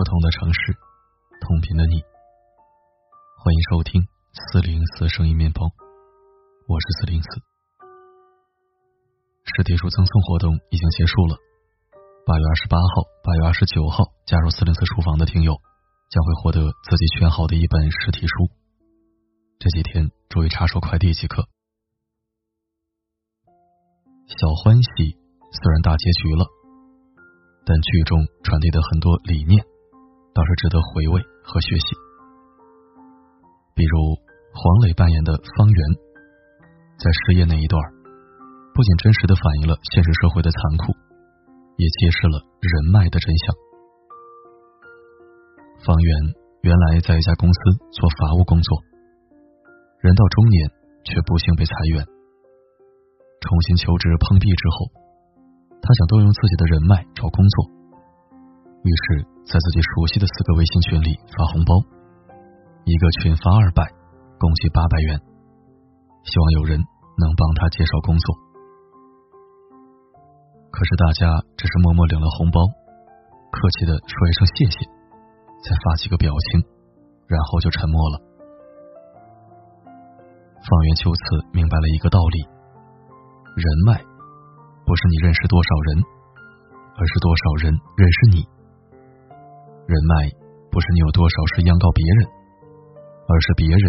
不同的城市，同频的你，欢迎收听四零四声音面包，我是四零四。实体书赠送活动已经结束了，八月二十八号、八月二十九号加入四零四书房的听友将会获得自己选好的一本实体书。这几天注意查收快递即可。小欢喜虽然大结局了，但剧中传递的很多理念倒是值得回味和学习。比如黄磊扮演的方圆，在失业那一段，不仅真实的反映了现实社会的残酷，也揭示了人脉的真相。方圆原来在一家公司做法务工作，人到中年却不幸被裁员。重新求职碰壁之后，他想动用自己的人脉找工作，于是，在自己熟悉的四个微信群里发红包，一个群发二百，共计八百元，希望有人能帮他介绍工作。可是大家只是默默领了红包，客气的说一声谢谢，再发几个表情，然后就沉默了。方圆就此明白了一个道理。人脉不是你认识多少人，而是多少人认识你。人脉不是你有多少事央告别人，而是别人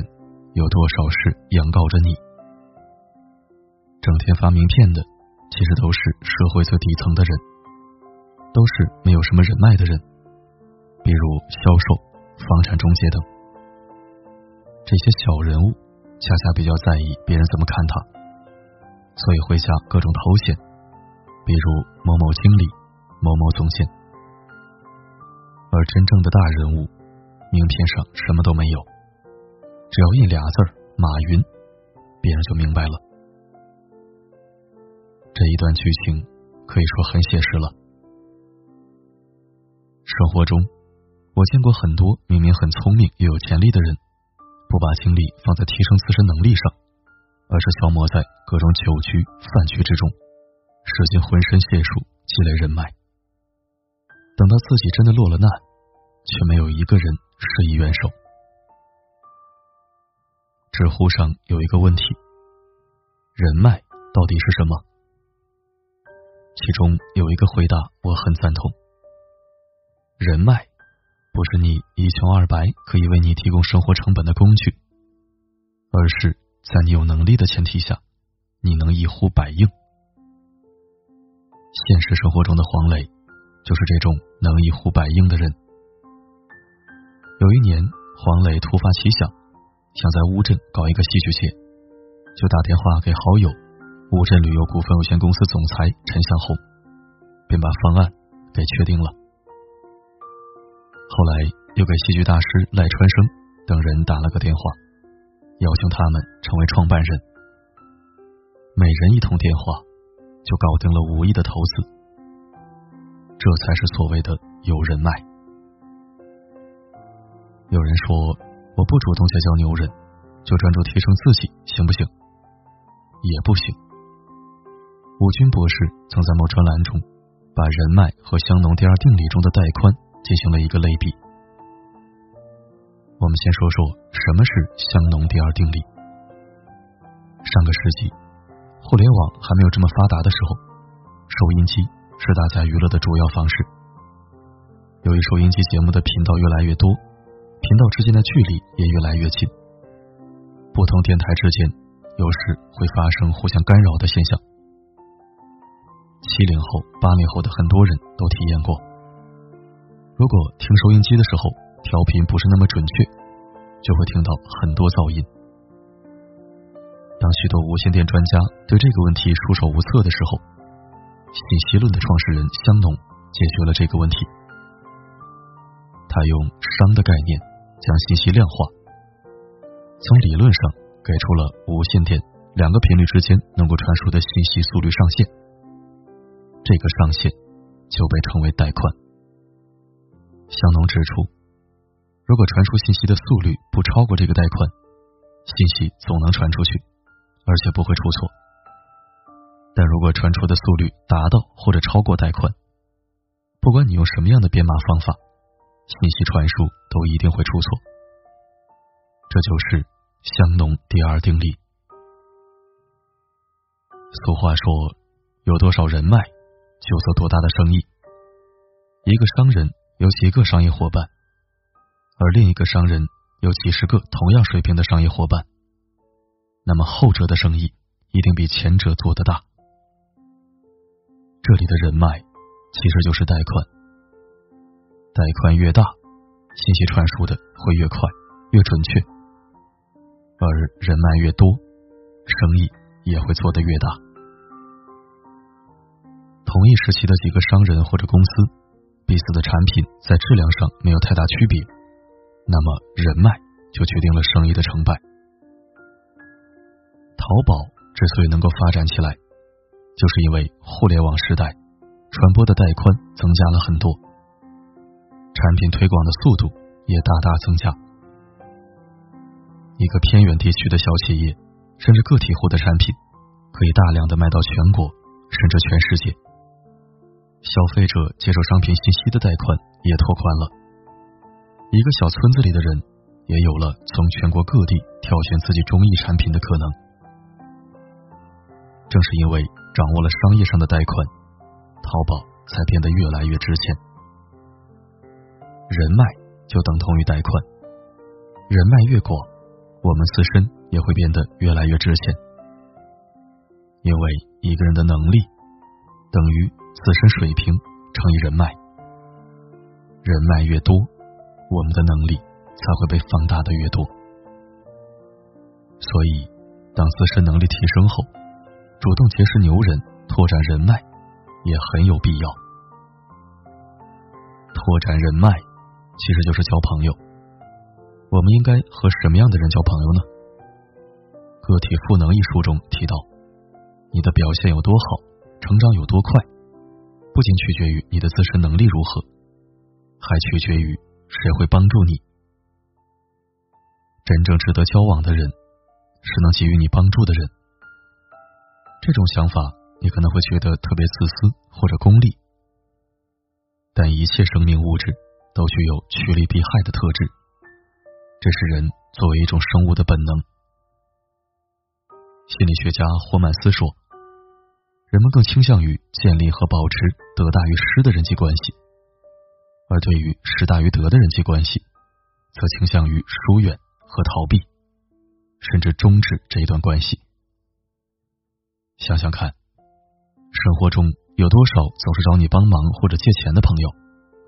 有多少事央告着你。整天发名片的，其实都是社会最底层的人，都是没有什么人脉的人，比如销售、房产中介等。这些小人物，恰恰比较在意别人怎么看他。所以会加各种头衔，比如某某经理、某某总监。而真正的大人物，名片上什么都没有，只要印俩字儿“马云”，别人就明白了。这一段剧情可以说很写实了。生活中，我见过很多明明很聪明又有潜力的人，不把精力放在提升自身能力上。而是消磨在各种酒局、饭局之中，使尽浑身解数积累人脉。等到自己真的落了难，却没有一个人施以援手。知乎上有一个问题：人脉到底是什么？其中有一个回答我很赞同：人脉不是你一穷二白可以为你提供生活成本的工具，而是。在你有能力的前提下，你能一呼百应。现实生活中的黄磊就是这种能一呼百应的人。有一年，黄磊突发奇想，想在乌镇搞一个戏剧节，就打电话给好友乌镇旅游股份有限公司总裁陈向红，便把方案给确定了。后来又给戏剧大师赖川生等人打了个电话。邀请他们成为创办人，每人一通电话就搞定了五亿的投资，这才是所谓的有人脉。有人说我不主动结交牛人，就专注提升自己，行不行？也不行。吴军博士曾在某专栏中把人脉和香农第二定理中的带宽进行了一个类比。我们先说说什么是香农第二定理。上个世纪，互联网还没有这么发达的时候，收音机是大家娱乐的主要方式。由于收音机节目的频道越来越多，频道之间的距离也越来越近，不同电台之间有时会发生互相干扰的现象。七零后、八零后的很多人都体验过，如果听收音机的时候。调频不是那么准确，就会听到很多噪音。当许多无线电专家对这个问题束手无策的时候，信息论的创始人香农解决了这个问题。他用熵的概念将信息量化，从理论上给出了无线电两个频率之间能够传输的信息速率上限，这个上限就被称为带宽。香农指出。如果传输信息的速率不超过这个带宽，信息总能传出去，而且不会出错。但如果传出的速率达到或者超过带宽，不管你用什么样的编码方法，信息传输都一定会出错。这就是香农第二定律。俗话说，有多少人脉，就做多大的生意。一个商人有几个商业伙伴，而另一个商人有几十个同样水平的商业伙伴，那么后者的生意一定比前者做得大。这里的人脉其实就是带宽，带宽越大，信息传输的会越快越准确，而人脉越多，生意也会做得越大。同一时期的几个商人或者公司。彼此的产品在质量上没有太大区别，那么人脉就决定了生意的成败。淘宝之所以能够发展起来，就是因为互联网时代传播的带宽增加了很多，产品推广的速度也大大增加。一个偏远地区的小企业，甚至个体户的产品，可以大量的卖到全国，甚至全世界。消费者接受商品信息的带宽也拓宽了，一个小村子里的人也有了从全国各地挑选自己中意产品的可能。正是因为掌握了商业上的贷款，淘宝才变得越来越值钱。人脉就等同于贷款，人脉越广，我们自身也会变得越来越值钱。因为一个人的能力等于。自身水平乘以人脉，人脉越多，我们的能力才会被放大的越多。所以，当自身能力提升后，主动结识牛人，拓展人脉也很有必要。拓展人脉其实就是交朋友。我们应该和什么样的人交朋友呢？《个体赋能》一书中提到，你的表现有多好，成长有多快。不仅取决于你的自身能力如何，还取决于谁会帮助你。真正值得交往的人，是能给予你帮助的人。这种想法你可能会觉得特别自私或者功利，但一切生命物质都具有趋利避害的特质，这是人作为一种生物的本能。心理学家霍曼斯说。人们更倾向于建立和保持得大于失的人际关系，而对于失大于得的人际关系，则倾向于疏远和逃避，甚至终止这一段关系。想想看，生活中有多少总是找你帮忙或者借钱的朋友，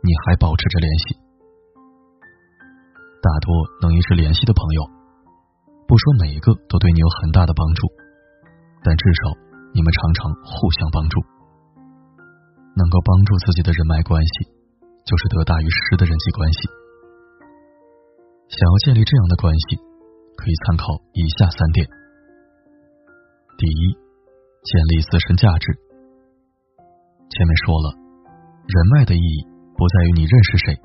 你还保持着联系？大多能一直联系的朋友，不说每一个都对你有很大的帮助，但至少。你们常常互相帮助，能够帮助自己的人脉关系，就是得大于失的人际关系。想要建立这样的关系，可以参考以下三点：第一，建立自身价值。前面说了，人脉的意义不在于你认识谁，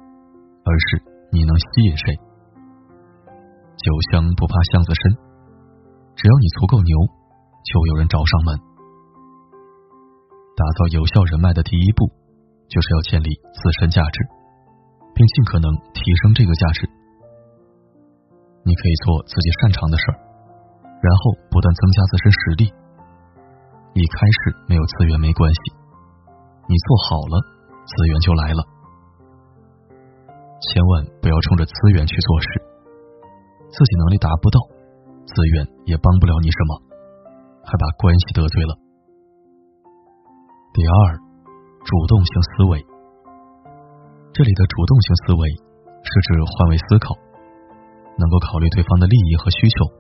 而是你能吸引谁。酒香不怕巷子深，只要你足够牛，就有人找上门。打造有效人脉的第一步，就是要建立自身价值，并尽可能提升这个价值。你可以做自己擅长的事儿，然后不断增加自身实力。一开始没有资源没关系，你做好了，资源就来了。千万不要冲着资源去做事，自己能力达不到，资源也帮不了你什么，还把关系得罪了。第二，主动性思维。这里的主动性思维是指换位思考，能够考虑对方的利益和需求，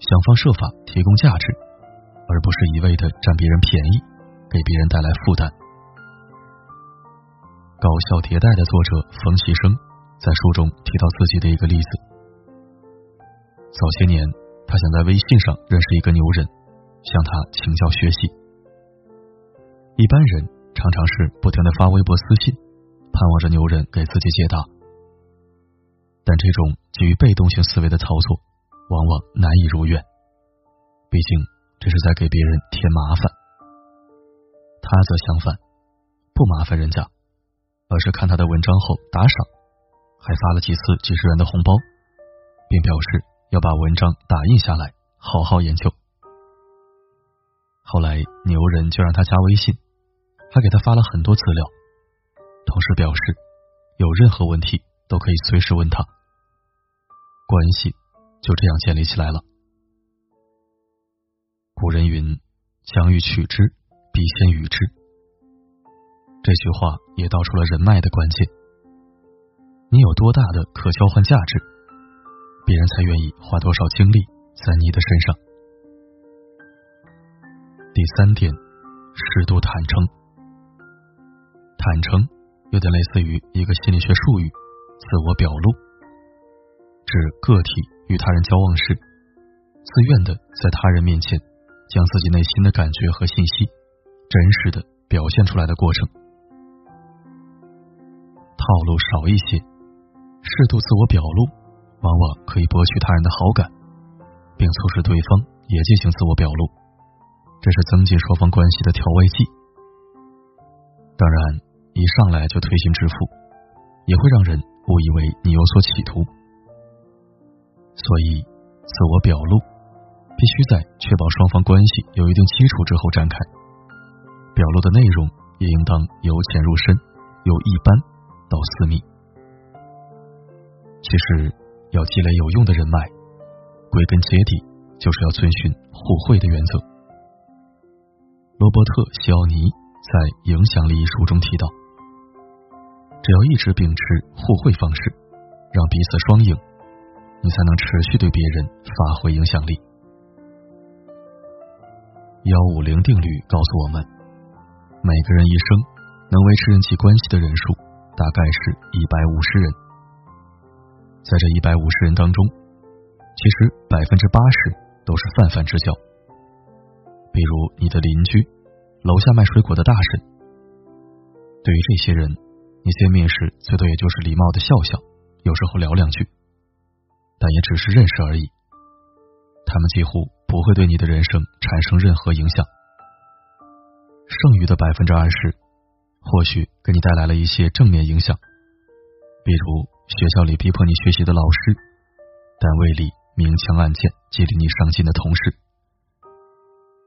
想方设法提供价值，而不是一味的占别人便宜，给别人带来负担。搞笑迭代的作者冯其生在书中提到自己的一个例子：早些年，他想在微信上认识一个牛人，向他请教学习。一般人常常是不停的发微博私信，盼望着牛人给自己解答。但这种基于被动性思维的操作，往往难以如愿。毕竟这是在给别人添麻烦。他则相反，不麻烦人家，而是看他的文章后打赏，还发了几次几十元的红包，并表示要把文章打印下来，好好研究。后来牛人就让他加微信，还给他发了很多资料，同时表示有任何问题都可以随时问他。关系就这样建立起来了。古人云：“将欲取之，必先予之。”这句话也道出了人脉的关键。你有多大的可交换价值，别人才愿意花多少精力在你的身上。第三点，适度坦诚。坦诚有点类似于一个心理学术语——自我表露，指个体与他人交往时，自愿的在他人面前将自己内心的感觉和信息真实的表现出来的过程。套路少一些，适度自我表露，往往可以博取他人的好感，并促使对方也进行自我表露。这是增进双方关系的调味剂。当然，一上来就推心置腹，也会让人误以为你有所企图。所以，自我表露必须在确保双方关系有一定基础之后展开。表露的内容也应当由浅入深，由一般到私密。其实，要积累有用的人脉，归根结底就是要遵循互惠的原则。罗伯特·西奥尼在《影响力》一书中提到，只要一直秉持互惠方式，让彼此双赢，你才能持续对别人发挥影响力。幺五零定律告诉我们，每个人一生能维持人际关系的人数大概是一百五十人，在这一百五十人当中，其实百分之八十都是泛泛之交。比如你的邻居，楼下卖水果的大婶。对于这些人，你见面时最多也就是礼貌的笑笑，有时候聊两句，但也只是认识而已。他们几乎不会对你的人生产生任何影响。剩余的百分之二十，或许给你带来了一些正面影响，比如学校里逼迫你学习的老师，单位里明枪暗箭激励你上进的同事。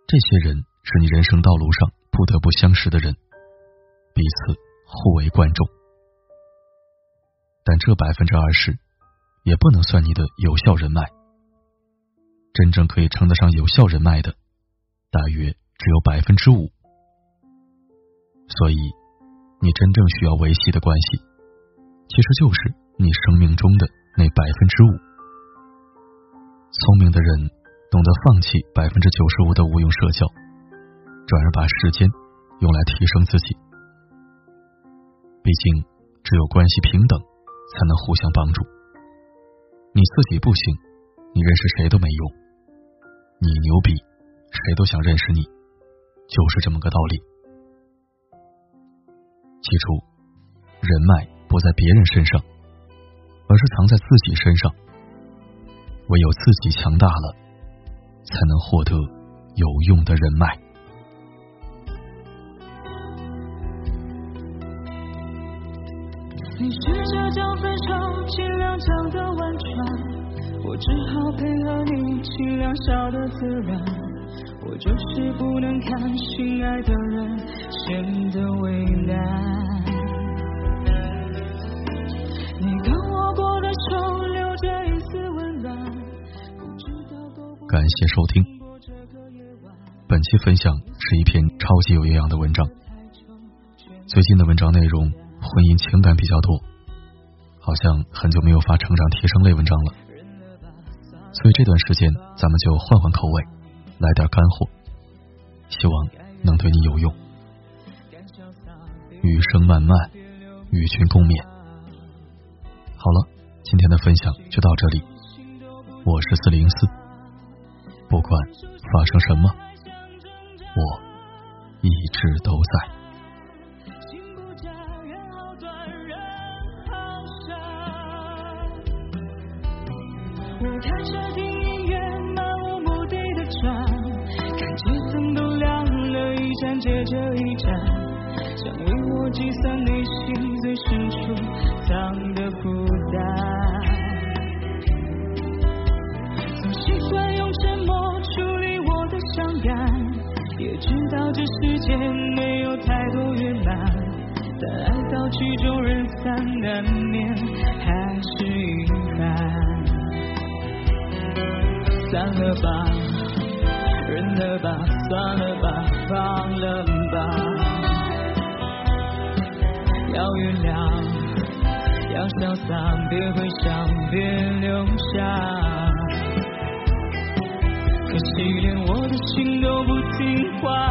这些人是你人生道路上不得不相识的人，彼此互为观众。但这百分之二十也不能算你的有效人脉，真正可以称得上有效人脉的，大约只有百分之五。所以，你真正需要维系的关系，其实就是你生命中的那百分之五。聪明的人。懂得放弃百分之九十五的无用社交，转而把时间用来提升自己。毕竟，只有关系平等，才能互相帮助。你自己不行，你认识谁都没用；你牛逼，谁都想认识你，就是这么个道理。记住，人脉不在别人身上，而是藏在自己身上。唯有自己强大了。才能获得有用的人脉。你试着将分手尽量讲得婉转，我只好配合你尽量笑得自然。我就是不能看心爱的人显得为难。你跟我过的手留着一丝温暖。感谢收听，本期分享是一篇超级有营养的文章。最近的文章内容婚姻情感比较多，好像很久没有发成长提升类文章了，所以这段时间咱们就换换口味，来点干货，希望能对你有用。余生漫漫，与君共勉。好了，今天的分享就到这里，我是四零四。不管发生什么，我一直都在。这一站，想为我计算内心最深处藏的孤单，总习惯用沉默处理我的伤感，也知道这世界没有太多圆满，但爱到曲终人散难免还是遗憾。算了吧，认了吧，算了吧，放了吧。要原谅，要潇洒，别回想，别留下。可惜连我的心都不听话，